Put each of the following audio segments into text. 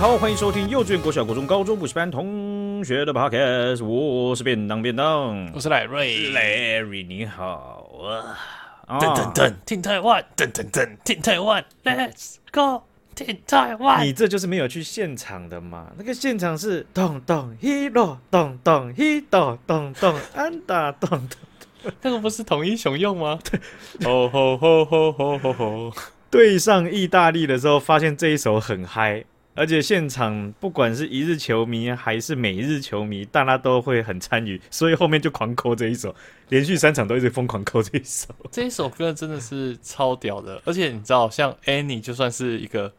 好，欢迎收听幼稚园、国小、国中、高中补习班同学的 Podcast，我是便当便当，我是赖瑞，Larry，你好啊！噔噔噔，听台湾，噔噔噔，听台湾，Let's go，听台湾。你这就是没有去现场的嘛？那个现场是咚咚 Hero，咚咚 Hero，咚咚安打，咚咚，那个不是统一雄用吗？对，吼吼吼吼吼吼吼。对上意大利的时候，发现这一首很嗨。而且现场不管是一日球迷还是每日球迷，大家都会很参与，所以后面就狂扣这一首，连续三场都一直疯狂扣这一首。这一首歌真的是超屌的，而且你知道，像 Annie 就算是一个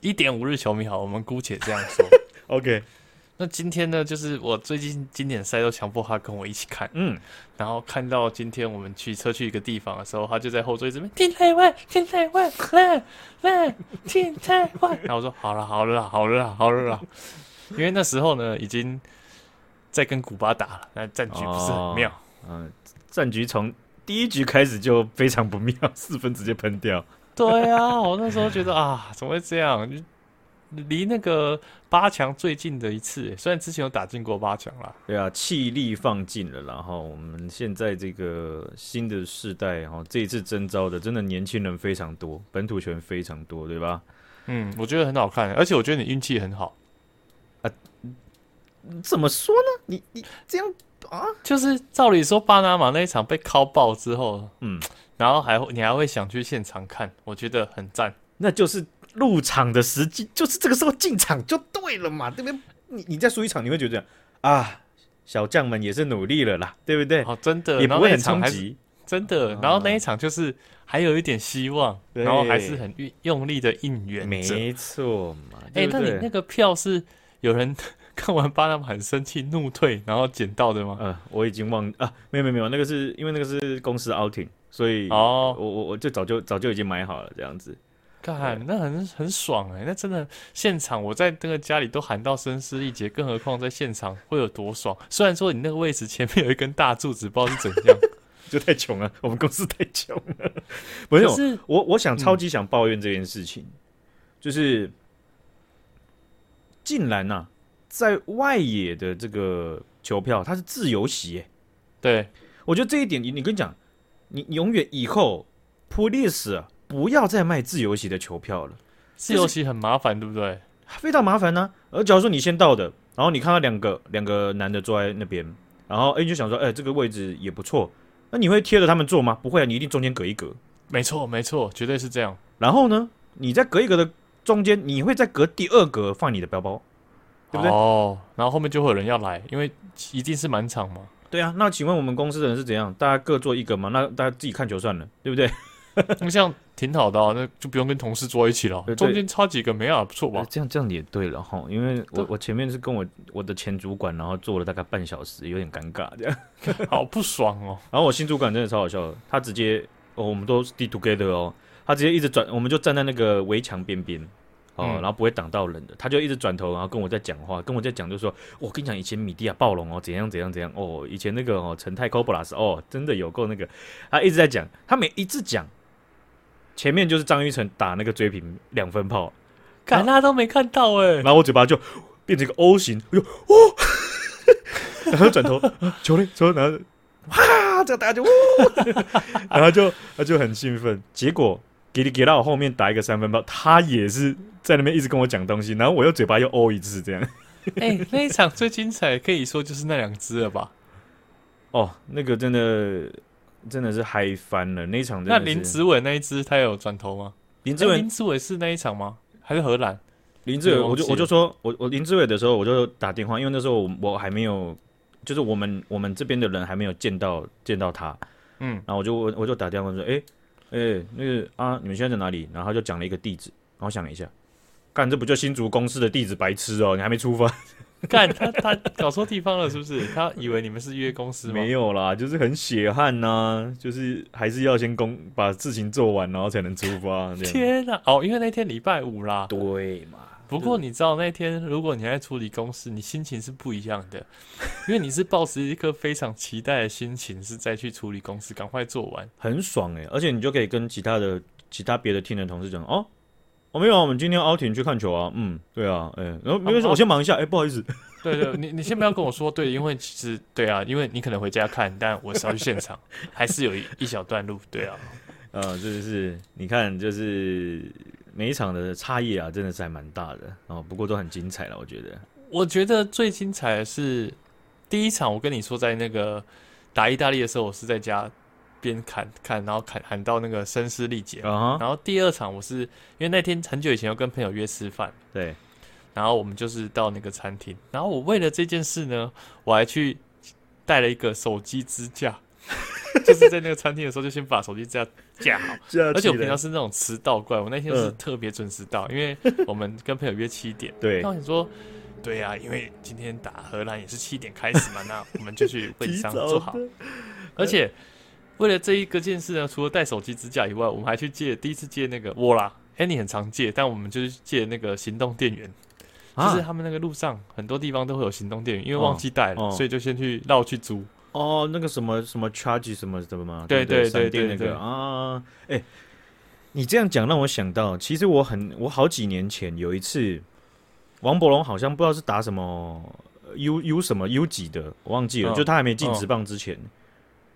一点五日球迷，好，我们姑且这样说，OK。那今天呢，就是我最近经典赛都强迫他跟我一起看，嗯，然后看到今天我们骑车去一个地方的时候，他就在后座这边听台湾，听台湾，来来听台湾。然后我说好了好了好了好了啦，因为那时候呢已经在跟古巴打了，那战局不是很妙，嗯、哦呃，战局从第一局开始就非常不妙，四分直接喷掉。对啊，我那时候觉得啊，怎么会这样？离那个八强最近的一次，虽然之前有打进过八强啦。对啊，气力放尽了，然后我们现在这个新的世代，哈，这一次征招的真的年轻人非常多，本土球员非常多，对吧？嗯，我觉得很好看，而且我觉得你运气很好啊。怎么说呢？你你这样啊？就是照理说，巴拿马那一场被敲爆之后，嗯，然后还你还会想去现场看，我觉得很赞，那就是。入场的时机就是这个时候进场就对了嘛，对不对？你你再输一场，你会觉得啊，小将们也是努力了啦，对不对？哦，真的，也不会很冲击，真的。然后那一场就是还有一点希望，啊、然后还是很用力的应援，没错嘛。哎、欸，那你那个票是有人看完巴拿马很生气怒退，然后捡到的吗？呃，我已经忘啊，没有没有没有，那个是因为那个是公司 outing，所以哦，我我我就早就早就已经买好了这样子。看，那很很爽哎、欸！那真的现场，我在那个家里都喊到声嘶力竭，更何况在现场会有多爽？虽然说你那个位置前面有一根大柱子，不知道是怎样，就太穷了。我们公司太穷了。不是，是我，我想超级想抱怨这件事情，嗯、就是竟然呐、啊，在外野的这个球票它是自由席、欸。对，我觉得这一点，你你跟你讲，你永远以后 police、啊。不要再卖自由席的球票了，自由席很麻烦，对不对？非常麻烦呢、啊。而假如说你先到的，然后你看到两个两个男的坐在那边，然后哎，你就想说，哎，这个位置也不错，那你会贴着他们坐吗？不会啊，你一定中间隔一隔。没错，没错，绝对是这样。然后呢，你在隔一隔的中间，你会再隔第二格放你的包包，对不对？哦，然后后面就会有人要来，因为一定是满场嘛。对啊，那请问我们公司的人是怎样？大家各坐一格嘛？那大家自己看球算了，对不对？那这样挺好的啊，那就不用跟同事坐一起了。中间差几个没啊，不错吧？这样这样也对了哈，因为我我前面是跟我我的前主管，然后坐了大概半小时，有点尴尬，这样 好不爽哦。然后我新主管真的超好笑的，他直接哦，我们都 stay together 哦，他直接一直转，我们就站在那个围墙边边哦，然后不会挡到人的，他就一直转头，然后跟我在讲话，跟我在讲，就说我跟你讲，以前米蒂亚暴龙哦，怎样怎样怎样哦，以前那个哦，陈泰科布拉斯哦，真的有够那个，他一直在讲，他每一次讲。前面就是张玉成打那个追平两分炮，看他都没看到哎，然后我嘴巴就变成一个 O 型，哎呦哦，然后转头 球嘞球，然后哇，这个大家就哇，然后就他就很兴奋，结果给你给到我后面打一个三分炮，他也是在那边一直跟我讲东西，然后我又嘴巴又 O 一次这样，哎，那一场最精彩可以说就是那两只了吧？哦，那个真的。真的是嗨翻了那一场。那林子伟那一支他有转头吗？林志伟，林子伟是那一场吗？还是荷兰？林志伟，我就我就说我我林志伟的时候我就打电话，因为那时候我我还没有，就是我们我们这边的人还没有见到见到他，嗯，然后我就我我就打电话说，哎、欸、哎、欸、那个啊，你们现在在哪里？然后他就讲了一个地址，然后想了一下，干这不就新竹公司的地址？白痴哦、喔，你还没出发。干他他搞错地方了是不是？他以为你们是约公司吗？没有啦，就是很血汗呐、啊，就是还是要先工把事情做完，然后才能出发。天哪！哦，因为那天礼拜五啦。对嘛？不过你知道那天如果你在处理公司，你心情是不一样的，因为你是抱持一颗非常期待的心情，是再去处理公司，赶快做完，很爽诶、欸！而且你就可以跟其他的其他别的 team 的同事讲哦。我、哦、没有啊，我们今天奥廷去看球啊。嗯，对啊，哎、欸，然后没关系，我先忙一下。哎、欸，不好意思。对，对对，你你先不要跟我说。对，因为其实对啊，因为你可能回家看，但我是要去现场，还是有一一小段路。对啊，呃，这就是你看，就是每一场的差异啊，真的是还蛮大的哦。不过都很精彩了，我觉得。我觉得最精彩的是第一场，我跟你说，在那个打意大利的时候，我是在家边看看，然后砍喊到那个声嘶力竭。Uh huh. 然后第二场，我是因为那天很久以前要跟朋友约吃饭，对。然后我们就是到那个餐厅，然后我为了这件事呢，我还去带了一个手机支架，就是在那个餐厅的时候就先把手机支架架好。而且我平常是那种迟到怪，我那天是特别准时到，嗯、因为我们跟朋友约七点。对。那你说，对呀、啊，因为今天打荷兰也是七点开始嘛，那我们就去位置上坐好。而且为了这一个件事呢，除了带手机支架以外，我们还去借第一次借那个我啦，Annie 很常借，但我们就是借那个行动电源。就是他们那个路上很多地方都会有行动电源，因为忘记带了，所以就先去绕去租。哦，那个什么什么 charge 什么什么吗？对对对对，那个啊，哎、欸，你这样讲让我想到，其实我很我好几年前有一次，王柏融好像不知道是打什么 U U 什么 U 几的，我忘记了，哦、就他还没进职棒之前。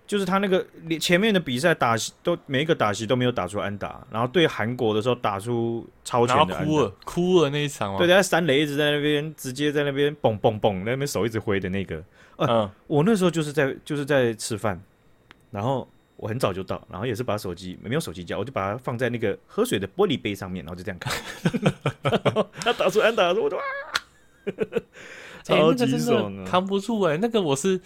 哦就是他那个前面的比赛打都每一个打席都没有打出安打，然后对韩国的时候打出超全的哭了哭了那一场，对，他三雷一直在那边，直接在那边蹦蹦蹦，那边手一直挥的那个，呃、嗯，我那时候就是在就是在吃饭，然后我很早就到，然后也是把手机没有手机架，我就把它放在那个喝水的玻璃杯上面，然后就这样看，他打出安打的时候，我就哇，超级爽啊，扛不住哎、欸，那个我是。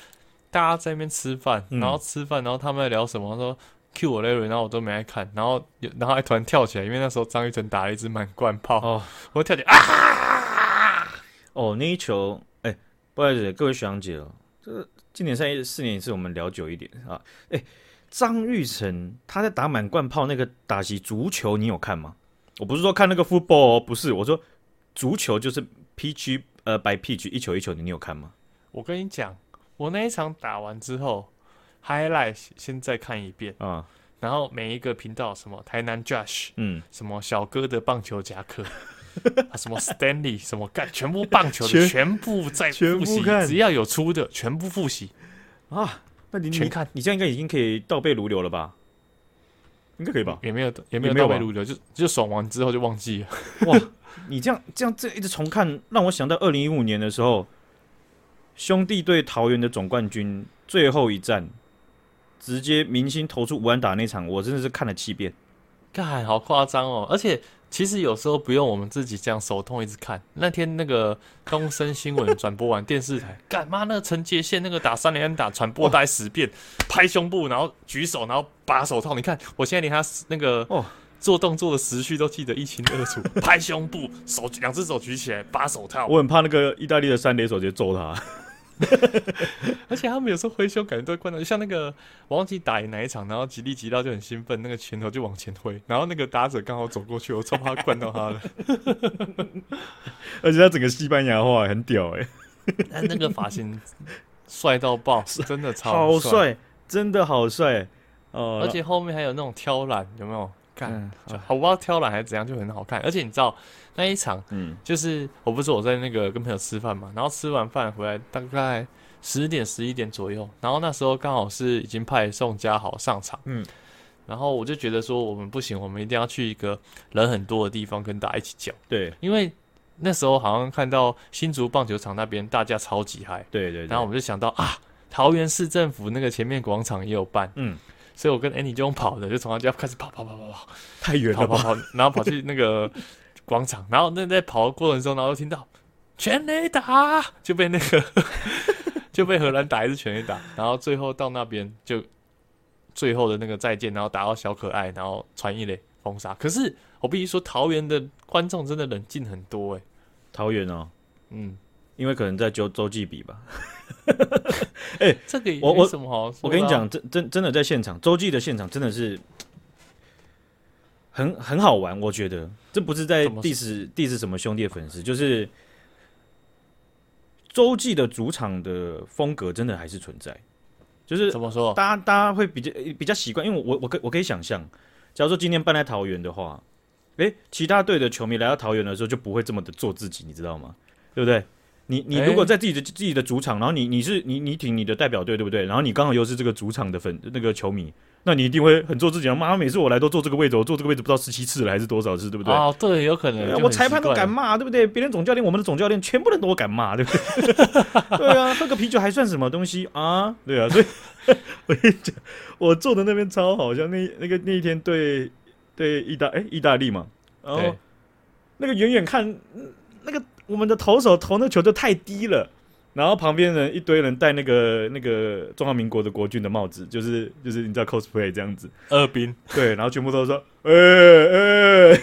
大家在那边吃饭，然后吃饭，然后他们在聊什么？说 Q 我 Larry，然后我都没爱看，然后然后还突然跳起来，因为那时候张玉成打了一支满贯炮，哦，我跳起来啊！哦，那一球，哎、欸，不好意思，各位学长姐哦，这个今年赛四年一次，我们聊久一点啊。哎、欸，张玉成他在打满贯炮那个打击足球，你有看吗？我不是说看那个 football，不是，我说足球就是 pitch 呃 by pitch 一球一球的，你有看吗？我跟你讲。我那一场打完之后，highlight 先再看一遍啊，然后每一个频道什么台南 Josh，嗯，什么小哥的棒球夹克，啊什么 Stanley，什么干，全部棒球的全部在复习，只要有出的全部复习啊。那你全看，你这样应该已经可以倒背如流了吧？应该可以吧？也没有，也没有倒背如流，就就爽完之后就忘记了。哇，你这样这样这一直重看，让我想到二零一五年的时候。兄弟对桃园的总冠军最后一战，直接明星投出五安打那场，我真的是看了七遍，看好夸张哦！而且其实有时候不用我们自己这样手痛一直看。那天那个东森新闻转播完电视台，干妈？那个陈杰宪那个打三连安打传播大概十遍，拍胸部，然后举手，然后拔手套。你看，我现在连他那个哦做动作的时序都记得一清二楚。拍胸部，手两只手举起来，拔手套。我很怕那个意大利的三垒手直接揍他。而且他们有时候挥胸，感觉都会灌到，像那个我忘记打赢哪一场，然后吉利吉到就很兴奋，那个拳头就往前挥，然后那个打者刚好走过去，我超怕灌到他了。而且他整个西班牙话很屌哎、欸，但那个发型帅到爆，真的超帅，真的好帅哦！而且后面还有那种挑染，有没有？看，嗯、我不知道挑染还是怎样，就很好看。而且你知道那一场，嗯，就是我不是我在那个跟朋友吃饭嘛，然后吃完饭回来大概十点十一点左右，然后那时候刚好是已经派宋家豪上场，嗯，然后我就觉得说我们不行，我们一定要去一个人很多的地方跟大家一起叫，对，因为那时候好像看到新竹棒球场那边大家超级嗨，对，对对，然后我们就想到啊，桃园市政府那个前面广场也有办，嗯。所以我跟 Annie 就用跑的，就从他家开始跑跑跑跑跑，太远了，跑跑跑，然后跑去那个广场，然后那在跑的过程中，然后听到全雷打，就被那个 就被荷兰打一次全雷打，然后最后到那边就最后的那个再见，然后打到小可爱，然后传一垒封杀。可是我必须说，桃园的观众真的冷静很多哎、欸，桃园哦，嗯。因为可能在周周记比吧，哎、欸，这个我我什么好？我跟你讲，真真真的在现场周记的现场真的是很很好玩。我觉得这不是在 diss diss 什么兄弟的粉丝，就是周记的主场的风格真的还是存在。就是怎么说？大家大家会比较比较习惯，因为我我可我可以想象，假如说今天搬来桃园的话，哎，其他队的球迷来到桃园的时候就不会这么的做自己，你知道吗？对不对？你你如果在自己的自己的主场，然后你你是你你挺你的代表队，对不对？然后你刚好又是这个主场的粉那个球迷，那你一定会很做自己。妈，每次我来都坐这个位置，我坐这个位置不知道十七次了还是多少次，对不对？哦，对，有可能。我裁判都敢骂，对不对？别人总教练，我们的总教练，全部人都敢骂，对不对？对啊，喝个啤酒还算什么东西啊？对啊，所以 我跟你讲，我坐的那边超好像那那个那一天对对意大哎意大利嘛，然后那个远远看那个。我们的投手投那球就太低了，然后旁边人一堆人戴那个那个中华民国的国军的帽子，就是就是你知道 cosplay 这样子，二兵。对，然后全部都说，呃、欸、哎，欸、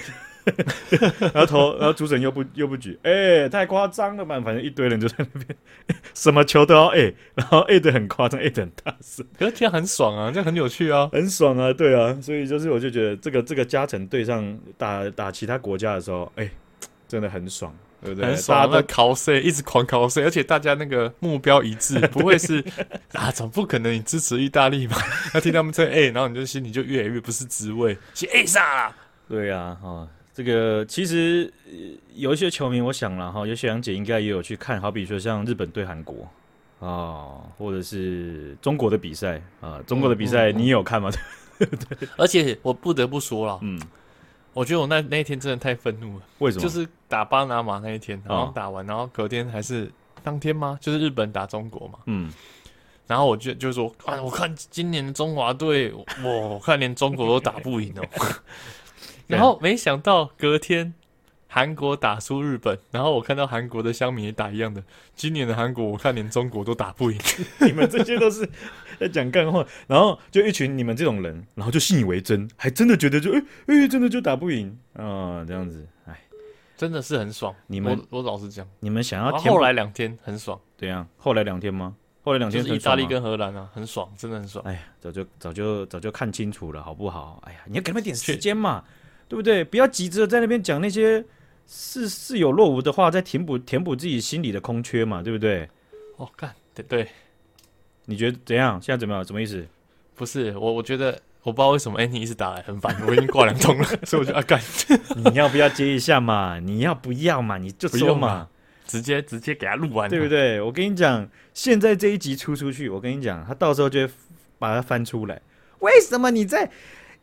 然后投，然后主审又不又不举，哎、欸，太夸张了吧，反正一堆人就在那边，什么球都要哎、欸，然后哎的很夸张，哎的很大声，可是这样很爽啊，这样很有趣啊，很爽啊，对啊，所以就是我就觉得这个这个加成对上打打其他国家的时候，哎、欸，真的很爽。对对，很爽的 cos，一直狂 cos，而且大家那个目标一致，不会是啊，总不可能你支持意大利嘛？那听他们说哎，然后你就心里就越来越不是滋味，是 A 杀。对呀、啊，哈、哦，这个其实有一些球迷，我想了哈，有些杨姐应该也有去看，好比说像日本对韩国啊、哦，或者是中国的比赛啊，中国的比赛你有看吗？嗯嗯、对，而且我不得不说了，嗯。我觉得我那那一天真的太愤怒了。为什么？就是打巴拿马那一天，然后打完，然后隔天还是当天吗？就是日本打中国嘛。嗯。然后我就就说啊，我看今年的中华队，哇，我看连中国都打不赢哦。然后没想到隔天韩国打输日本，然后我看到韩国的乡民也打一样的。今年的韩国，我看连中国都打不赢。你们这些都是。在讲干话，然后就一群你们这种人，然后就信以为真，还真的觉得就哎哎、欸欸，真的就打不赢啊、呃，这样子，哎，真的是很爽。你们我，我老实讲，你们想要后来两天很爽，对呀，后来两天吗？后来两天是意大利跟荷兰啊，很爽，真的很爽。哎呀，早就早就早就看清楚了，好不好？哎呀，你要给他们点时间嘛，对不对？不要急着在那边讲那些似似有若无的话，在填补填补自己心里的空缺嘛，对不对？哦，干，对对。你觉得怎样？现在怎么样？什么意思？不是我，我觉得我不知道为什么，哎、欸，你一直打来很烦，我已经挂两通了，所以我就啊干，你要不要接一下嘛？你要不要嘛？你就说嘛，直接直接给他录完，对不对？我跟你讲，现在这一集出出去，我跟你讲，他到时候就会把它翻出来。为什么你在？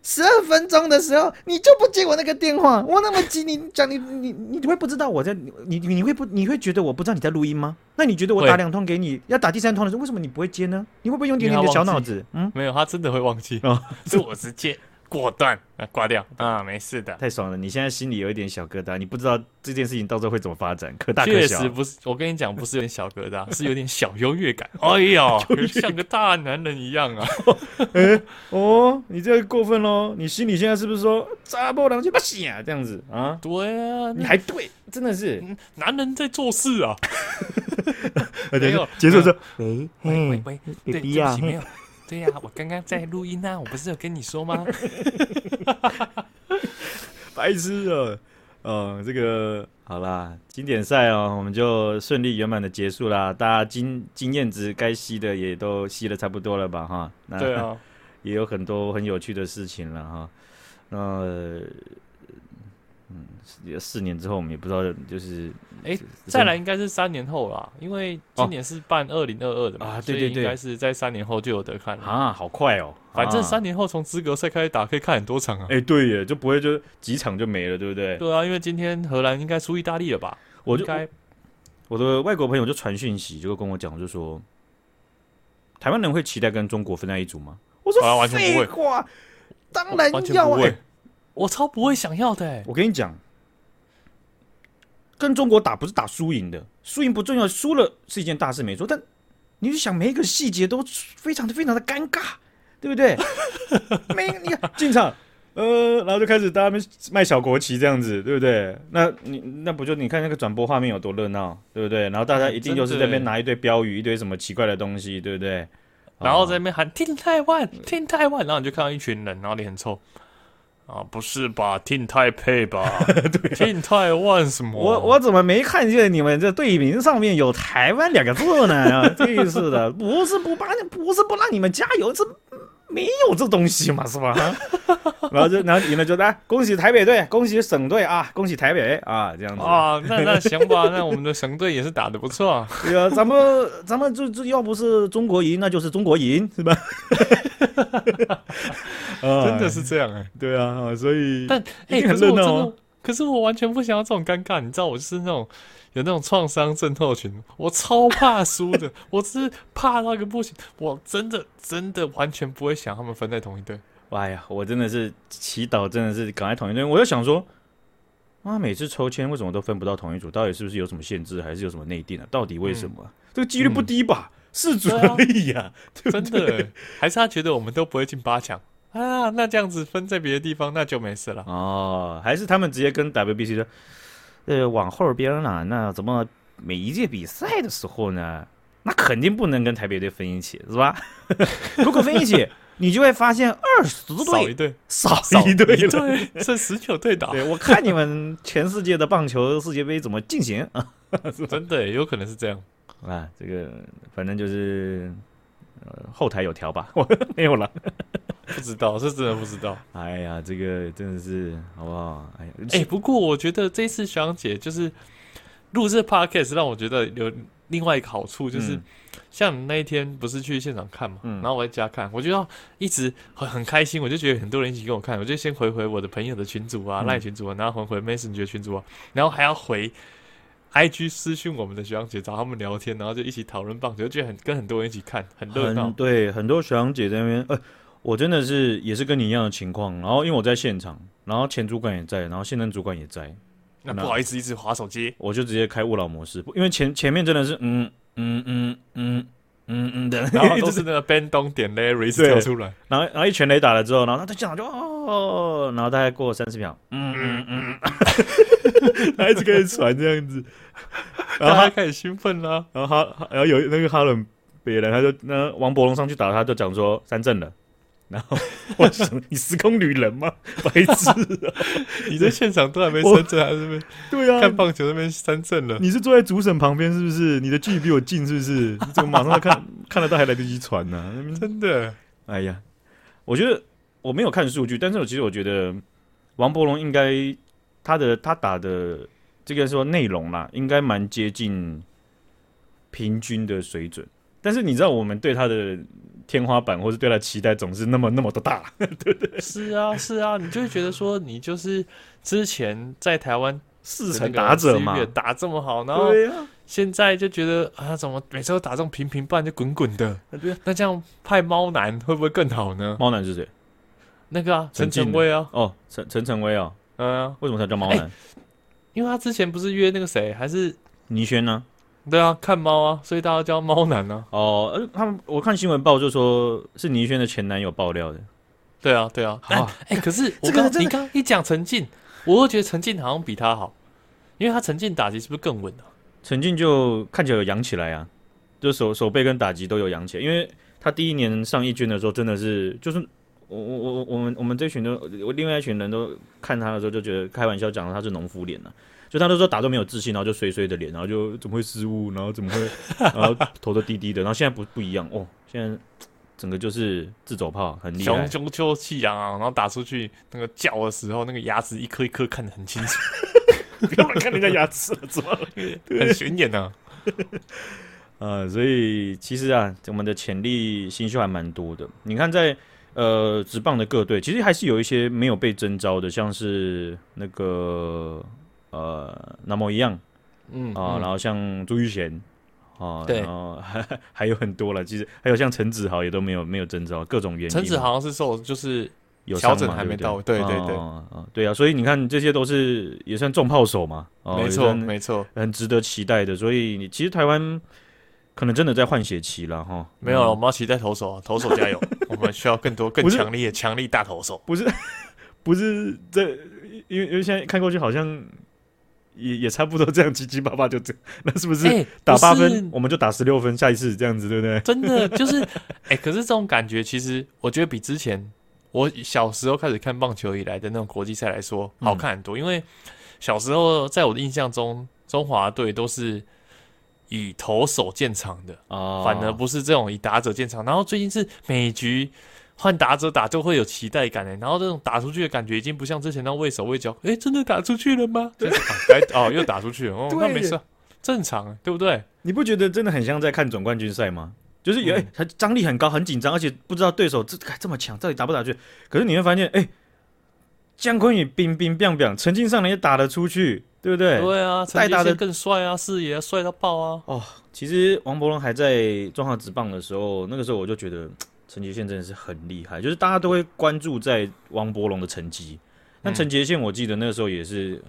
十二分钟的时候，你就不接我那个电话，我那么急，你讲你你你你会不知道我在你你你会不你会觉得我不知道你在录音吗？那你觉得我打两通给你，要打第三通的时候，为什么你不会接呢？你会不会用点点的小脑子？嗯，没有，他真的会忘记哦，是我直接。果断啊，挂掉啊，没事的，太爽了！你现在心里有一点小疙瘩，你不知道这件事情到时候会怎么发展，可大可小。确实不是，我跟你讲，不是有点小疙瘩，是有点小优越感。哎呀，像个大男人一样啊！哎、欸，哦，你这个过分喽！你心里现在是不是说查某人就不行啊？这样子啊？对啊，你还对，真的是男人在做事啊！没有，结束说，喂喂喂喂，对，对不起，没有。对呀、啊，我刚刚在录音呢、啊，我不是有跟你说吗？白痴哦，哦，这个好啦，经典赛哦，我们就顺利圆满的结束啦。大家经经验值该吸的也都吸的差不多了吧？哈，那对啊，也有很多很有趣的事情了哈。那嗯，四年之后我们也不知道，就是。哎，再来应该是三年后啦，因为今年是办二零二二的嘛，啊，对对对，应该是在三年后就有得看了啊，好快哦！反正三年后从资格赛开始打，可以看很多场啊。哎，对耶，就不会就几场就没了，对不对？对啊，因为今天荷兰应该输意大利了吧？我就该我的外国朋友就传讯息，就跟我讲，就说台湾人会期待跟中国分在一组吗？我说完全不会，当然要哎，我超不会想要的。我跟你讲。跟中国打不是打输赢的，输赢不重要，输了是一件大事没错。但你就想每一个细节都非常的非常的尴尬，对不对？每你看进场，呃，然后就开始大家卖小国旗这样子，对不对？那你那不就你看那个转播画面有多热闹，对不对？然后大家一定就是在那边拿一堆标语，一堆什么奇怪的东西，对不对？然后在那边喊 “Team Taiwan，Team Taiwan”，然后你就看到一群人，然后脸很臭。啊，不是吧？Team Taipei 吧？对，Team Taiwan 什么？我我怎么没看见你们这队名上面有台湾两个字呢？啊，真是的，不是不帮你，不是不让你们加油，是没有这东西嘛，是吧？然后就然后赢了就来恭喜台北队，恭喜省队啊，恭喜台北啊，这样子啊，那那行吧，那我们的省队也是打的不错啊。对啊，咱们咱们这这要不是中国赢，那就是中国赢，是吧？真的是这样哎、欸，对啊，所以但哎、欸，可是我真的，可是我完全不想要这种尴尬，你知道，我就是那种。有那种创伤症候群，我超怕输的，我只是怕到一个不行，我真的真的完全不会想他们分在同一队。哎呀，我真的是祈祷，真的是赶在同一队。我就想说，啊，每次抽签为什么都分不到同一组？到底是不是有什么限制，还是有什么内定啊？到底为什么？嗯、这个几率不低吧？四组而已呀，真的，还是他觉得我们都不会进八强啊？那这样子分在别的地方，那就没事了哦。还是他们直接跟 WBC 说？呃，往后边呢？那怎么每一届比赛的时候呢？那肯定不能跟台北队分一起，是吧？如果分一起，你就会发现二十队少一队，少一队了，对，剩十九队打。对，我看你们全世界的棒球世界杯怎么进行啊？真的有可能是这样啊。这个反正就是呃，后台有调吧？我 没有了。不知道，是真的不知道。哎呀，这个真的是好不好？哎呀，哎、欸，不过我觉得这次学长姐就是录这 podcast 让我觉得有另外一个好处，就是、嗯、像你那一天不是去现场看嘛，嗯、然后我在家看，我就要一直很很开心，我就觉得很多人一起跟我看，我就先回回我的朋友的群组啊、赖、嗯、群组啊，然后回回 Messenger 群组啊，然后还要回 IG 私讯我们的学长姐找他们聊天，然后就一起讨论棒球，就觉得很跟很多人一起看，很热闹。对，很多学长姐在那边，呃。我真的是也是跟你一样的情况，然后因为我在现场，然后前主管也在，然后现任主管也在，那不好意思一直划手机，我就直接开勿扰模式，因为前前面真的是嗯嗯嗯嗯嗯嗯的，然后都是那个 Ben 东点 Larry 跳出来，然后然后一拳雷打了之后，然后他在现场就哦，然后大概过了三十秒，嗯嗯嗯，他一直开始传这样子，然后他开始兴奋了，然后他然后有那个哈伦别人，他就那王柏龙上去打，他就讲说三振了。然后我想，你时空旅人吗？白痴、啊！你在现场都还没三振，还是没？对啊，看棒球那边三振了。你是坐在主审旁边，是不是？你的距离比我近，是不是？你怎么马上看 看得到，还来得及传呢、啊？真的？哎呀，我觉得我没有看数据，但是我其实我觉得王柏融应该他的他打的这个说内容啦，应该蛮接近平均的水准。但是你知道，我们对他的。天花板，或是对他期待总是那么那么的大，对不对？是啊，是啊，你就会觉得说，你就是之前在台湾四成打者嘛，打这么好，然后现在就觉得啊，怎么每次都打这种平平，不然就滚滚的。那这样派猫男会不会更好呢？猫男是谁？那个啊，陈晨威啊。哦，陈陈晨威啊。嗯，为什么他叫猫男？因为他之前不是约那个谁，还是倪轩呢？对啊，看猫啊，所以大家叫猫男呢、啊。哦，呃，他们我看新闻报就说是倪轩的前男友爆料的。对啊，对啊。哎、可是 我刚这个你刚一讲陈静，我会觉得陈静好像比他好，因为他陈进打击是不是更稳啊？陈进就看起来有扬起来啊，就手手背跟打击都有扬起来，因为他第一年上一军的时候真的是，就是我我我我们我们这群都，我另外一群人都看他的时候就觉得开玩笑讲他是农夫脸了。就他都说打都没有自信，然后就衰衰的脸，然后就怎么会失误，然后怎么会，然后头都低低的，然后现在不不一样哦，现在整个就是自走炮，很厉害，雄赳赳气昂昂，然后打出去那个叫的时候，那个牙齿一颗一颗看得很清楚，不要看人家牙齿了，怎么很显眼呢？呃，所以其实啊，我们的潜力新秀还蛮多的。你看在呃职棒的各队，其实还是有一些没有被征召的，像是那个。呃，那么一样，嗯啊，然后像朱玉贤，啊，对，然后还 还有很多了，其实还有像陈子豪也都没有没有征召，各种原因。陈子豪是受就是有调整还没到，对对对，啊对啊，所以你看这些都是也算重炮手嘛，没错没错，很值得期待的。所以你其实台湾可能真的在换血期了哈。没有了，我们要期待投手啊，投手加油，我们需要更多更强力的强力大投手。不是 不是这，因为因为现在看过去好像。也也差不多这样，七七八八就这样，那是不是打八分，欸、我们就打十六分，下一次这样子，对不对？真的就是，哎、欸，可是这种感觉，其实我觉得比之前我小时候开始看棒球以来的那种国际赛来说好看很多。嗯、因为小时候在我的印象中，中华队都是以投手见长的啊，哦、反而不是这种以打者见长。然后最近是每局换打者打就会有期待感哎，然后这种打出去的感觉已经不像之前那畏手畏脚，哎，真的打出去了吗？对，哎哦，又打出去了，哦，那没事，正常，对不对？你不觉得真的很像在看总冠军赛吗？就是有哎，他张力很高，很紧张，而且不知道对手这这么强，到底打不打去？可是你会发现，哎，姜昆宇冰冰冰冰，陈金上来也打得出去，对不对？对啊，带打的更帅啊，视野帅到爆啊！哦，其实王柏融还在中华职棒的时候，那个时候我就觉得。陈杰宪真的是很厉害，就是大家都会关注在王柏融的成绩，但陈杰宪我记得那个时候也是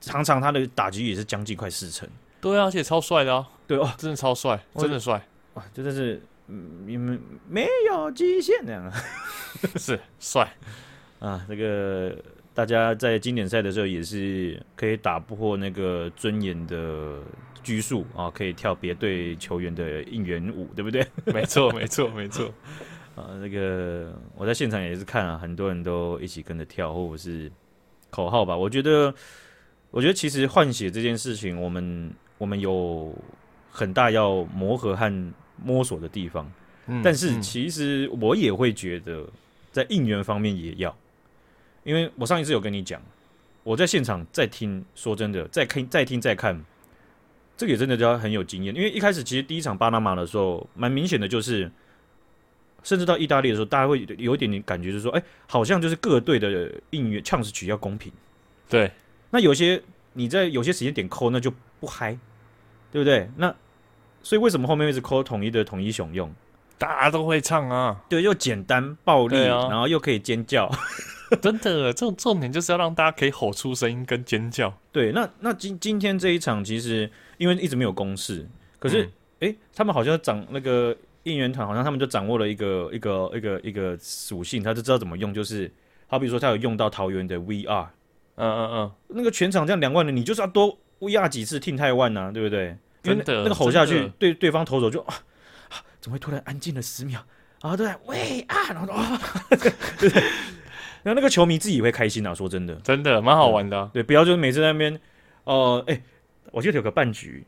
常常他的打击也是将近快四成，对啊，而且超帅的啊，对哦，真的超帅，真的帅，哇，真的是你们没有极限那样，是帅啊，这个大家在经典赛的时候也是可以打破那个尊严的拘束啊，可以跳别队球员的应援舞，对不对？没错，没错，没错。啊，那个我在现场也是看啊，很多人都一起跟着跳，或者是口号吧。我觉得，我觉得其实换血这件事情，我们我们有很大要磨合和摸索的地方。嗯，但是其实我也会觉得，在应援方面也要，因为我上一次有跟你讲，我在现场在听，说真的，在看，在听，在看，这个也真的就要很有经验。因为一开始其实第一场巴拿马的时候，蛮明显的就是。甚至到意大利的时候，大家会有一点点感觉，就是说，哎、欸，好像就是各队的应援唱词曲要公平。对，那有些你在有些时间点扣，那就不嗨，对不对？那所以为什么后面一直扣统一的统一雄用？大家都会唱啊，对，又简单暴力，啊、然后又可以尖叫，真的，这种重点就是要让大家可以吼出声音跟尖叫。对，那那今今天这一场其实因为一直没有公示，可是哎、嗯欸，他们好像长那个。应援团好像他们就掌握了一个一个一个一个属性，他就知道怎么用。就是好比说，他有用到桃园的 VR，嗯嗯嗯，那个全场这样两万人，你就是要多 VR 几次听太万呐，对不对？真的，那个吼下去，对对方投手就啊，怎么会突然安静了十秒？然后对，喂啊，然后啊，对，然后 那个球迷自己也会开心啊，说真的，真的蛮好玩的、啊。对，不要就是每次在那边，哦、呃，哎，我记得有个半局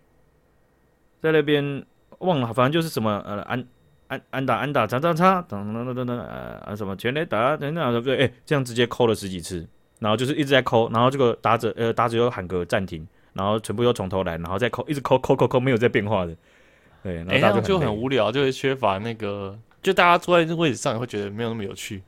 在那边。忘了，反正就是什么呃安安安打安打叉叉叉等等等等等呃什么全垒打等等对不对？哎，这样直接扣了十几次，然后就是一直在扣，然后这个打者呃打者又喊个暂停，然后全部又从头来，然后再扣，一直扣扣扣扣，没有在变化的。对，然后就很，就很无聊，就会缺乏那个，就大家坐在这个位置上也会觉得没有那么有趣。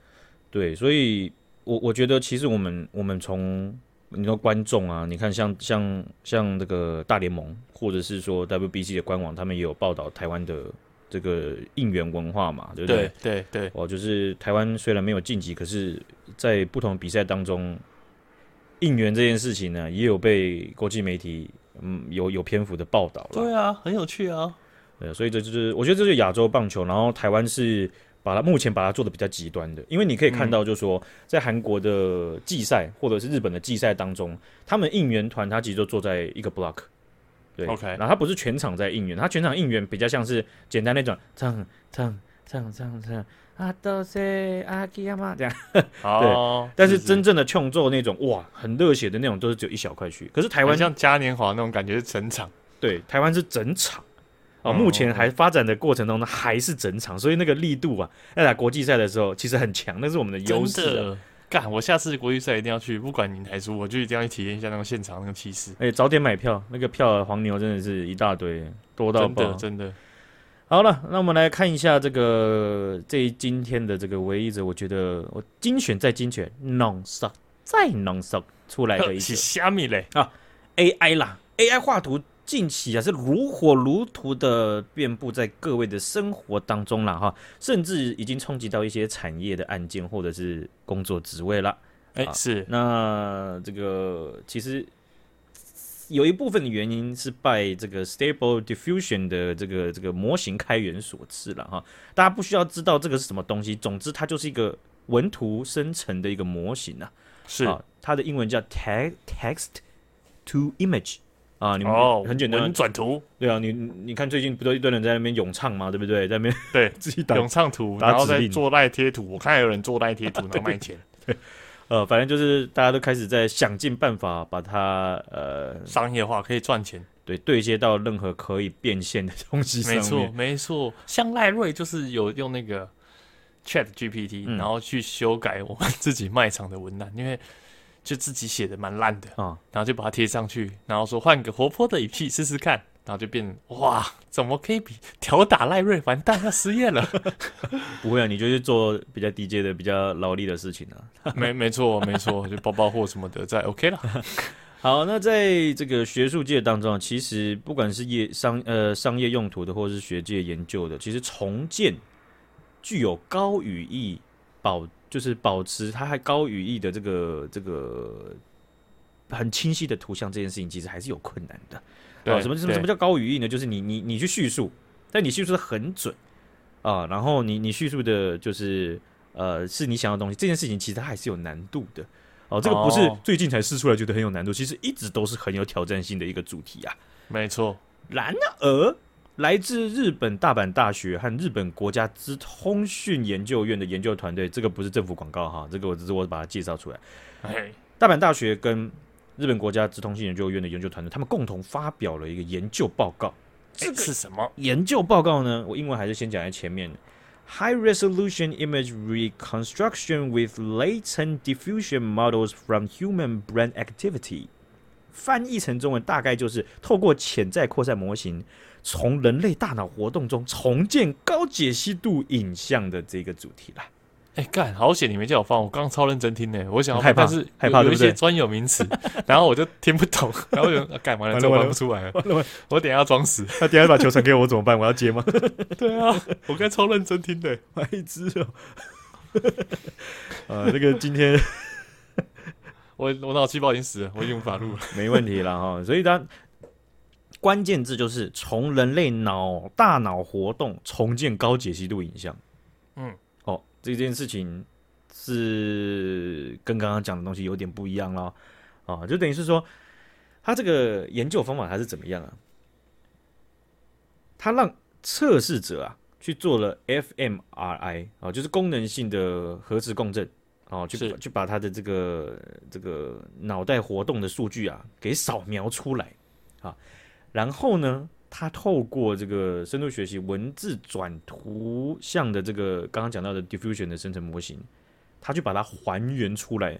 对，所以我我觉得其实我们我们从。你说观众啊，你看像像像这个大联盟，或者是说 WBC 的官网，他们也有报道台湾的这个应援文化嘛，对不对？对对对。哦，就是台湾虽然没有晋级，可是在不同比赛当中，应援这件事情呢，也有被国际媒体嗯有有篇幅的报道了。对啊，很有趣啊。对，所以这就是我觉得这是亚洲棒球，然后台湾是。把它目前把它做的比较极端的，因为你可以看到，就是说，嗯、在韩国的季赛或者是日本的季赛当中，他们应援团他其实就坐在一个 block，对，OK，然后他不是全场在应援，他全场应援比较像是简单那种唱唱唱唱唱啊都是阿基亚玛这样，哦，对，但是真正的创作那种哇，很热血的那种，都是只有一小块区，可是台湾像嘉年华那种感觉是整场，对，台湾是整场。哦，目前还发展的过程当中呢，还是整场，所以那个力度啊，在打国际赛的时候其实很强，那是我们的优势。干，我下次国际赛一定要去，不管赢还输，我就一定要去体验一下那个现场那个气势。哎、欸，早点买票，那个票黄牛真的是一大堆，多到爆，真的。真的好了，那我们来看一下这个这今天的这个唯一者，我觉得我精选再精选浓缩再浓缩出来的一 个是虾米嘞啊，AI 啦，AI 画图。近期啊，是如火如荼的遍布在各位的生活当中了哈，甚至已经冲击到一些产业的案件或者是工作职位了。哎、欸，是那这个其实有一部分的原因是拜这个 Stable Diffusion 的这个这个模型开源所赐了哈。大家不需要知道这个是什么东西，总之它就是一个文图生成的一个模型啊。是啊，它的英文叫 Text to Image。啊，你们很简单，转图，对啊，你你看最近不都一堆人在那边咏唱嘛？对不对？在那边对 自己打咏唱图，然后再做赖贴图。我看还有人做赖贴图，然后卖钱。对，呃，反正就是大家都开始在想尽办法把它呃商业化，可以赚钱。对，对接到任何可以变现的东西上面。没错，没错。像赖瑞就是有用那个 Chat GPT，、嗯、然后去修改我们自己卖场的文案，因为就自己写的蛮烂的啊，然后就把它贴上去，然后说换个活泼的语气试试看，然后就变哇，怎么可以比调打赖瑞？完蛋，要失业了。不会啊，你就去做比较低阶的、比较劳力的事情啊。没没错没错，就包包货什么的，再 OK 了。好，那在这个学术界当中，其实不管是业商呃商业用途的，或者是学界研究的，其实重建具有高语义保，就是保持它还高语义的这个这个很清晰的图像这件事情，其实还是有困难的。对、啊，什么什么什么叫高语义呢？就是你你你去叙述，但你叙述的很准啊，然后你你叙述的就是呃是你想要的东西，这件事情其实它还是有难度的。哦，这个不是最近才试出来觉得很有难度，其实一直都是很有挑战性的一个主题啊。没错。然而，来自日本大阪大学和日本国家资通讯研究院的研究团队，这个不是政府广告哈，这个我只是我把它介绍出来。哎，大阪大学跟日本国家资通讯研究院的研究团队，他们共同发表了一个研究报告。这个是什么研究报告呢？我英文还是先讲在前面。High resolution image reconstruction with latent diffusion models from human brain activity，翻译成中文大概就是透过潜在扩散模型，从人类大脑活动中重建高解析度影像的这个主题啦。哎，干，好险你没叫我放，我刚刚超认真听呢。我想要害怕，但是害怕，有一些专有名词，然后我就听不懂，然后就干完了，就玩不出来了。我等下要装死，他等下把球传给我怎么办？我要接吗？对啊，我刚超认真听的，白痴哦。啊，这个今天我我脑细胞已经死了，我已经无法录了，没问题了哈。所以它关键字就是从人类脑大脑活动重建高解析度影像。嗯。哦这件事情是跟刚刚讲的东西有点不一样了，啊，就等于是说，他这个研究方法他是怎么样啊？他让测试者啊去做了 fMRI 啊，就是功能性的核磁共振，哦，去去把他的这个这个脑袋活动的数据啊给扫描出来啊，然后呢，他透过这个深度学习文字转图像的这个刚刚讲到的 diffusion 的生成模型，他去把它还原出来，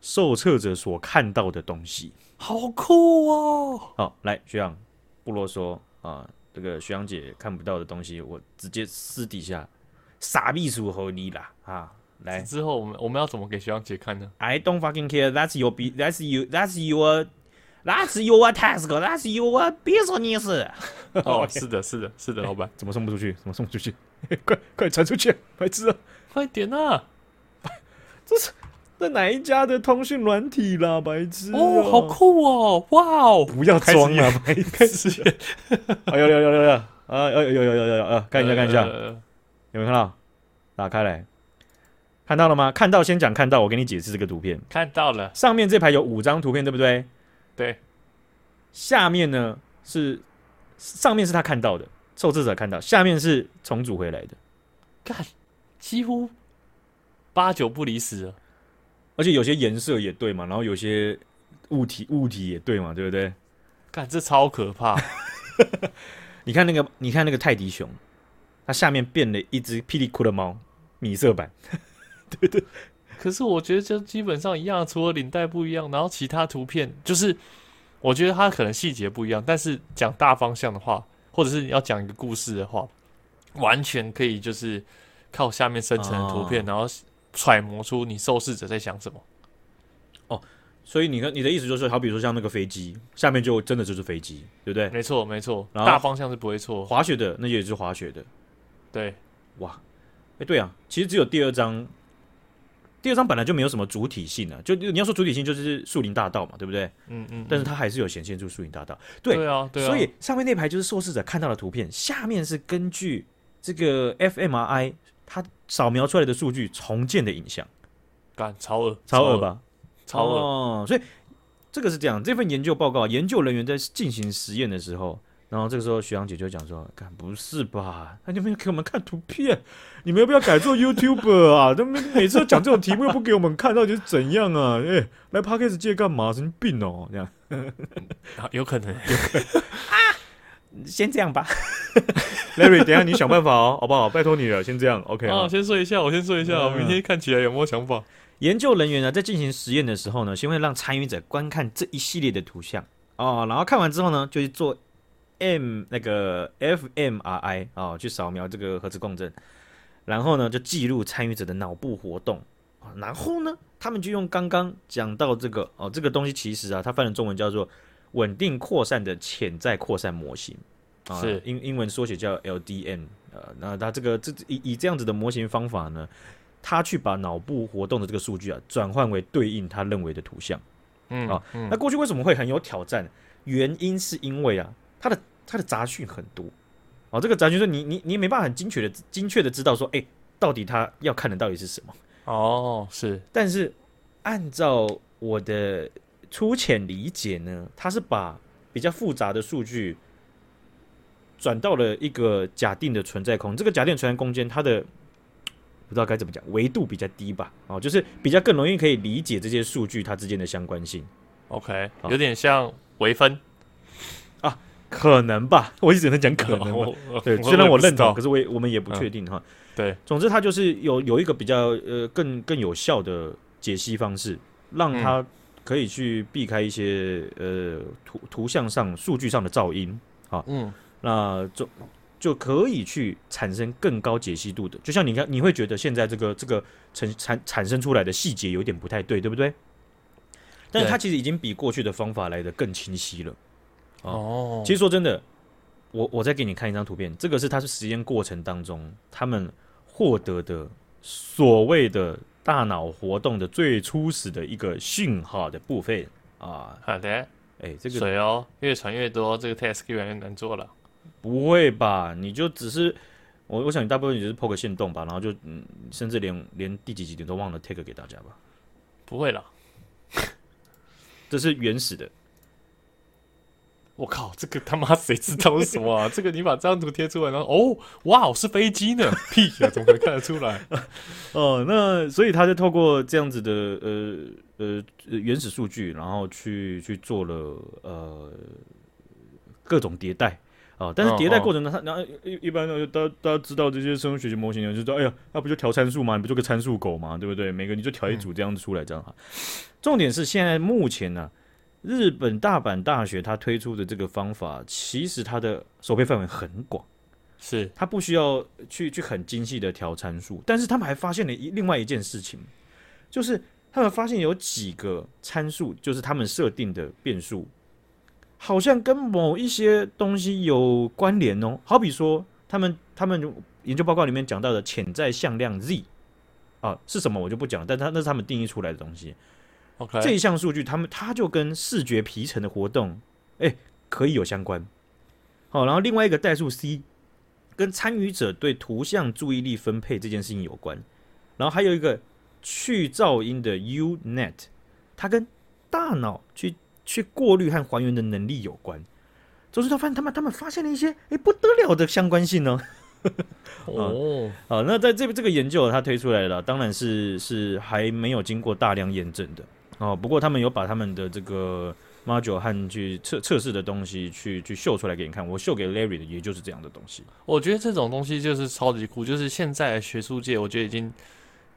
受测者所看到的东西，好酷哦！好，来学长不啰嗦啊，这个学长姐看不到的东西，我直接私底下撒秘书和你啦啊！来之后我们我们要怎么给学长姐看呢？I don't fucking care. That's your be. That's you. That's your. That's your task. That's your business. 哦，是的，是的，是的，老板，怎么送不出去？怎么送不出去？快快传出去！白痴啊！快点啊！这是在哪一家的通讯软体啦？白痴哦，好酷哦！哇哦！不要装了，白痴！哎呦呦呦呦呦！啊，有有有有有有！看一下看一下，有没有看到？打开来，看到了吗？看到先讲看到，我给你解释这个图片。看到了，上面这排有五张图片，对不对？对，下面呢是上面是他看到的，受试者看到，下面是重组回来的，干，几乎八九不离十了，而且有些颜色也对嘛，然后有些物体物体也对嘛，对不对？干，这超可怕！你看那个，你看那个泰迪熊，它下面变了一只霹雳酷的猫，米色版，对对。可是我觉得就基本上一样，除了领带不一样，然后其他图片就是，我觉得它可能细节不一样，但是讲大方向的话，或者是你要讲一个故事的话，完全可以就是靠下面生成的图片，哦、然后揣摩出你受试者在想什么。哦，所以你看你的意思就是，好比说像那个飞机，下面就真的就是飞机，对不对？没错，没错，然后大方向是不会错。滑雪的那也是滑雪的，对，哇，哎，对啊，其实只有第二张。第二张本来就没有什么主体性啊，就你要说主体性就是树林大道嘛，对不对？嗯嗯。嗯，但是它还是有显现出树林大道。对，对啊，对啊。所以上面那排就是受试者看到的图片，下面是根据这个 fMRI 它扫描出来的数据重建的影像。干，超恶，超恶吧？超恶。哦，所以这个是这样，这份研究报告，研究人员在进行实验的时候。然后这个时候，徐阳姐就讲说：“干不是吧？那你们给我们看图片，你们要不要改做 YouTuber 啊？他们每次都讲这种题目，又不给我们看，到底是怎样啊？哎、欸，来 Podcast 界干嘛？神经病哦！这样，有可能，有可能啊，先这样吧。Larry，等一下你想办法哦，好不好？拜托你了，先这样，OK 啊。先说一下，我先说一下，我明天看起来有没有想法？研究人员呢，在进行实验的时候呢，先会让参与者观看这一系列的图像哦，然后看完之后呢，就去做 M 那个 fMRI 哦，去扫描这个核磁共振，然后呢，就记录参与者的脑部活动啊。然后呢，他们就用刚刚讲到这个哦，这个东西其实啊，它翻成中文叫做稳定扩散的潜在扩散模型啊，是英英文缩写叫 LDN。呃，那它这个这以以这样子的模型方法呢，他去把脑部活动的这个数据啊，转换为对应他认为的图像。嗯啊，那过去为什么会很有挑战？原因是因为啊，它的它的杂讯很多哦，这个杂讯说你你你没办法很精确的精确的知道说，哎，到底他要看的到底是什么。哦，是，但是按照我的粗浅理解呢，他是把比较复杂的数据转到了一个假定的存在空，这个假定存在空间，它的不知道该怎么讲，维度比较低吧？哦，就是比较更容易可以理解这些数据它之间的相关性。OK，有点像微分啊，可能吧？我一直能讲可能吧，对，虽然我认同，可是我也我们也不确定哈。对，总之它就是有有一个比较呃更更有效的解析方式，让它可以去避开一些呃图图像上数据上的噪音啊，嗯，那就就可以去产生更高解析度的，就像你看，你会觉得现在这个这个产产产生出来的细节有点不太对，对不对？但是它其实已经比过去的方法来的更清晰了。哦，其实说真的。我我再给你看一张图片，这个是它是实验过程当中他们获得的所谓的大脑活动的最初始的一个讯号的部分啊。好的，哎，这个水哦，越传越多，这个 task 越来越难做了。不会吧？你就只是我，我想你大部分也是 po 个线动吧，然后就嗯，甚至连连第几集你都忘了 take 给大家吧。不会了，这是原始的。我靠，这个他妈谁知道是什么啊？这个你把这张图贴出来，然后哦，哇，是飞机呢？屁呀，怎么可能看得出来？哦，那所以他就透过这样子的呃呃原始数据，然后去去做了呃各种迭代啊。但是迭代过程呢，他然后一一般呢，大家大家知道这些生物学习模型呢，就说哎呀，那不就调参数吗？你不就个参数狗吗？对不对？每个你就调一组这样子出来，这样哈。重点是现在目前呢。日本大阪大学它推出的这个方法，其实它的收费范围很广，是它不需要去去很精细的调参数，但是他们还发现了一另外一件事情，就是他们发现有几个参数，就是他们设定的变数，好像跟某一些东西有关联哦。好比说，他们他们研究报告里面讲到的潜在向量 z 啊是什么，我就不讲，但它那是他们定义出来的东西。这一项数据，他们它就跟视觉皮层的活动，哎，可以有相关。好，然后另外一个代数 c，跟参与者对图像注意力分配这件事情有关。然后还有一个去噪音的 u-net，它跟大脑去去过滤和还原的能力有关。总之，他发现他们他们发现了一些哎不得了的相关性呢。哦，好，那在这这个研究他推出来了，当然是是还没有经过大量验证的。哦，不过他们有把他们的这个 module 和去测测试的东西去去秀出来给你看。我秀给 Larry 的也就是这样的东西。我觉得这种东西就是超级酷，就是现在的学术界，我觉得已经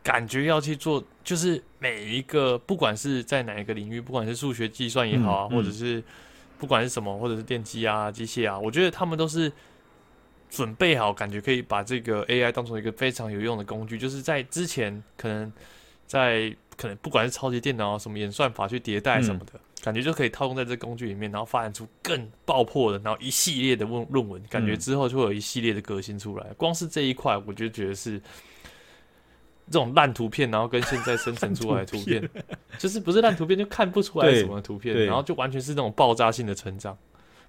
感觉要去做，就是每一个不管是在哪一个领域，不管是数学计算也好啊，嗯嗯、或者是不管是什么，或者是电机啊、机械啊，我觉得他们都是准备好，感觉可以把这个 AI 当成一个非常有用的工具。就是在之前可能在。可能不管是超级电脑啊，什么演算法去迭代什么的，嗯、感觉就可以套用在这工具里面，然后发展出更爆破的，然后一系列的论论文，感觉之后就会有一系列的革新出来。嗯、光是这一块，我就觉得是这种烂图片，然后跟现在生成出来的图片，图片就是不是烂图片就看不出来什么图片，然后就完全是那种爆炸性的成长。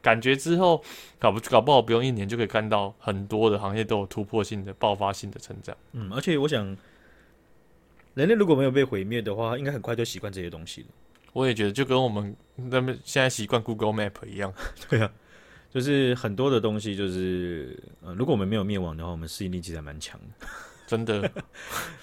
感觉之后搞不搞不好不用一年就可以看到很多的行业都有突破性的爆发性的成长。嗯，而且我想。人类如果没有被毁灭的话，应该很快就习惯这些东西了。我也觉得，就跟我们那么现在习惯 Google Map 一样。对啊，就是很多的东西，就是呃，如果我们没有灭亡的话，我们适应力其实还蛮强的。真的，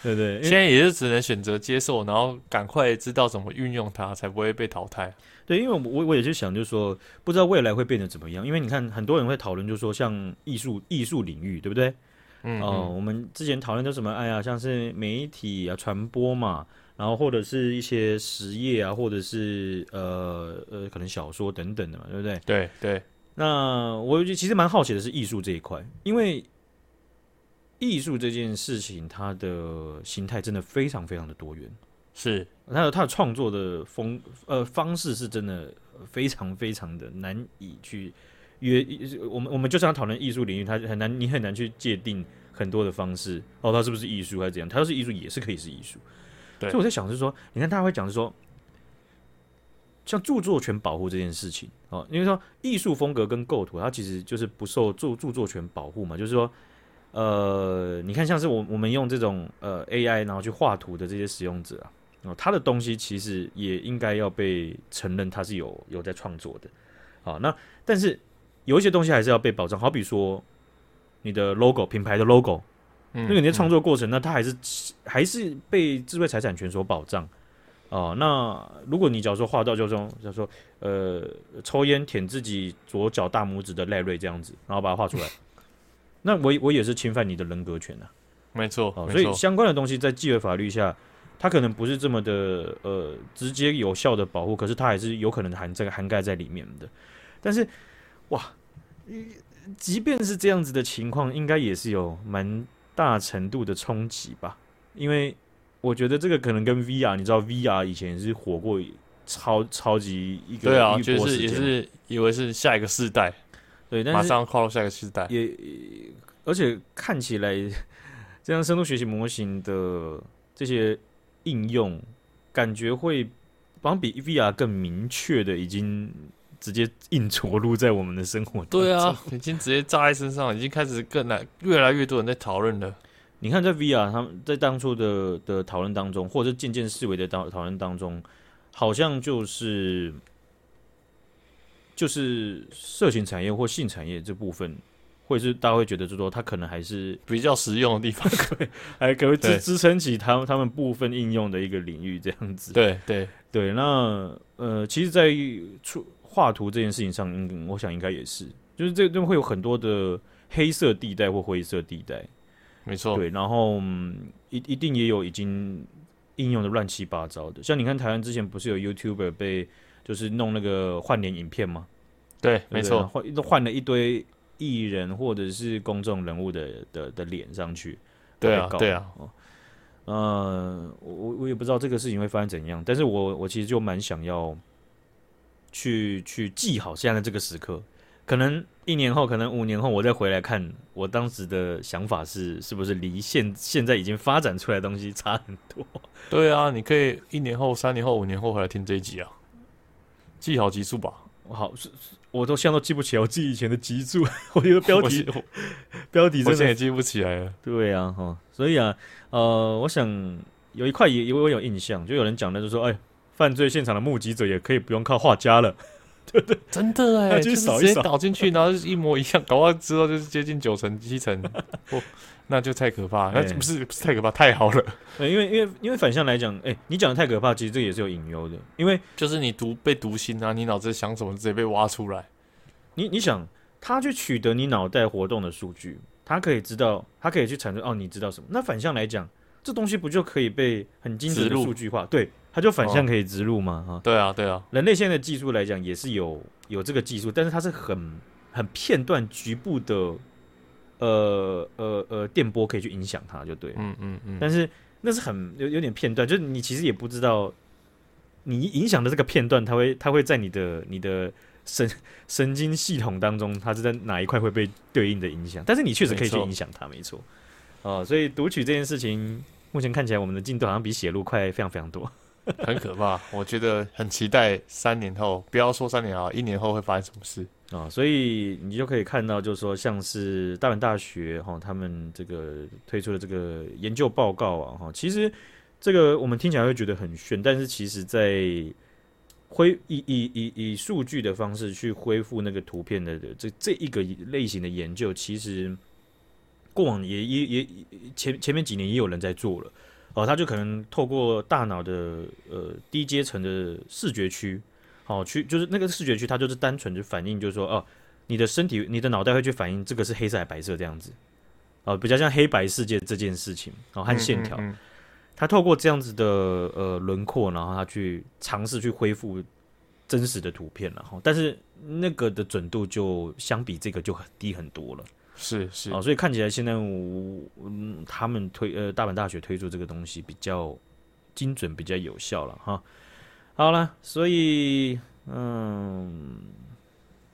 对 对，现在也是只能选择接受，然后赶快知道怎么运用它，才不会被淘汰。对，因为我我也是想，就是说，不知道未来会变得怎么样。因为你看，很多人会讨论，就是说，像艺术艺术领域，对不对？嗯，嗯，哦，我们之前讨论的什么？哎呀，像是媒体啊、传播嘛，然后或者是一些实业啊，或者是呃呃，可能小说等等的嘛，对不对？对对。那我其实蛮好奇的是艺术这一块，因为艺术这件事情，它的形态真的非常非常的多元，是它的它的创作的风呃方式是真的非常非常的难以去约。我们我们就是要讨论艺术领域，它很难你很难去界定很多的方式哦，它是不是艺术还是怎样？它要是艺术也是可以是艺术。对，所以我在想是说，你看他会讲是说。像著作权保护这件事情哦，因为说艺术风格跟构图，它其实就是不受著著作权保护嘛。就是说，呃，你看像是我我们用这种呃 AI 然后去画图的这些使用者啊，哦，他的东西其实也应该要被承认他是有有在创作的。好，那但是有一些东西还是要被保障，好比说你的 logo 品牌的 logo，嗯，那个你的创作过程，那它还是还是被智慧财产权所保障。哦，那如果你假如说画到就这种，假如说呃抽烟舔自己左脚大拇指的赖瑞这样子，然后把它画出来，那我我也是侵犯你的人格权啊。没错，哦，所以相关的东西在既有法律下，它可能不是这么的呃直接有效的保护，可是它还是有可能含这个涵盖在里面的。但是哇，即便是这样子的情况，应该也是有蛮大程度的冲击吧，因为。我觉得这个可能跟 VR，你知道 VR 以前也是火过超超级一个，对啊，就是也是以为是下一个世代，对，但是马上跨入下一个世代，也而且看起来这样深度学习模型的这些应用，感觉会好像比 VR 更明确的已经直接硬着陆在我们的生活。对啊，已经直接扎在身上，已经开始更来越来越多人在讨论了。你看，在 VR 他们在当初的的讨论当中，或者渐渐思维的讨讨论当中，好像就是就是色情产业或性产业这部分，会是大家会觉得，就说它可能还是比较实用的地方，可以还可以支支撑起他们他们部分应用的一个领域，这样子。对对对，那呃，其实，在出画图这件事情上，嗯，我想应该也是，就是这这会有很多的黑色地带或灰色地带。没错，对，然后一一定也有已经应用的乱七八糟的，像你看台湾之前不是有 YouTuber 被就是弄那个换脸影片吗？对，对没错，换都换了一堆艺人或者是公众人物的的的脸上去，对啊，对啊，呃，我我也不知道这个事情会发生怎样，但是我我其实就蛮想要去去记好现在这个时刻。可能一年后，可能五年后，我再回来看，我当时的想法是，是不是离现现在已经发展出来的东西差很多？对啊，你可以一年后、三年后、五年后回来听这一集啊，记好集数吧。好，是，我都现在都记不起来我记以前的集数，我觉得标题标题真的也记不起来了。对啊，哈，所以啊，呃，我想有一块也也我有印象，就有人讲的，就说，哎，犯罪现场的目击者也可以不用靠画家了。对不对，真的哎，就直接搞进去，然后一模一样，搞完之后就是接近九成、七成，哦，那就太可怕。那不是不是太可怕，太好了。对，因为因为因为反向来讲，哎，你讲的太可怕，其实这也是有隐忧的。因为就是你读被读心啊，你脑子想什么直接被挖出来。你你想，他去取得你脑袋活动的数据，他可以知道，他可以去产生哦，你知道什么？那反向来讲，这东西不就可以被很精准的数据化？对。它就反向可以植入嘛？哈、哦，对啊，对啊。人类现在的技术来讲也是有有这个技术，但是它是很很片段、局部的，呃呃呃电波可以去影响它，就对。嗯嗯嗯。但是那是很有有点片段，就是你其实也不知道你影响的这个片段，它会它会在你的你的神神经系统当中，它是在哪一块会被对应的影响？但是你确实可以去影响它，没错。哦，所以读取这件事情，目前看起来我们的进度好像比写入快非常非常多。很可怕，我觉得很期待三年后，不要说三年啊，一年后会发生什么事啊？所以你就可以看到，就是说，像是大阪大学哈，他们这个推出的这个研究报告啊，哈，其实这个我们听起来会觉得很炫，但是其实在恢以以以以数据的方式去恢复那个图片的这这一个类型的研究，其实过往也也也前前面几年也有人在做了哦，他就可能透过大脑的呃低阶层的视觉区，好去就是那个视觉区，它就是单纯的反映，就是说哦，你的身体、你的脑袋会去反映这个是黑色还是白色这样子，哦，比较像黑白世界这件事情哦，和线条，他透过这样子的呃轮廓，然后他去尝试去恢复真实的图片了哈，但是那个的准度就相比这个就很低很多了。是是哦，所以看起来现在我嗯，他们推呃大阪大学推出这个东西比较精准，比较有效了哈。好了，所以嗯，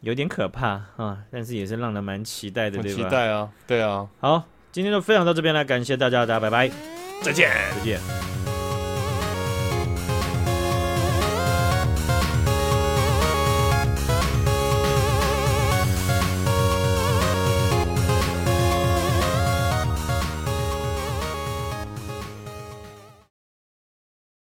有点可怕啊，但是也是让人蛮期待的，对吧？期待啊，对啊。好，今天就分享到这边来，感谢大家，大家拜拜，再见，再见。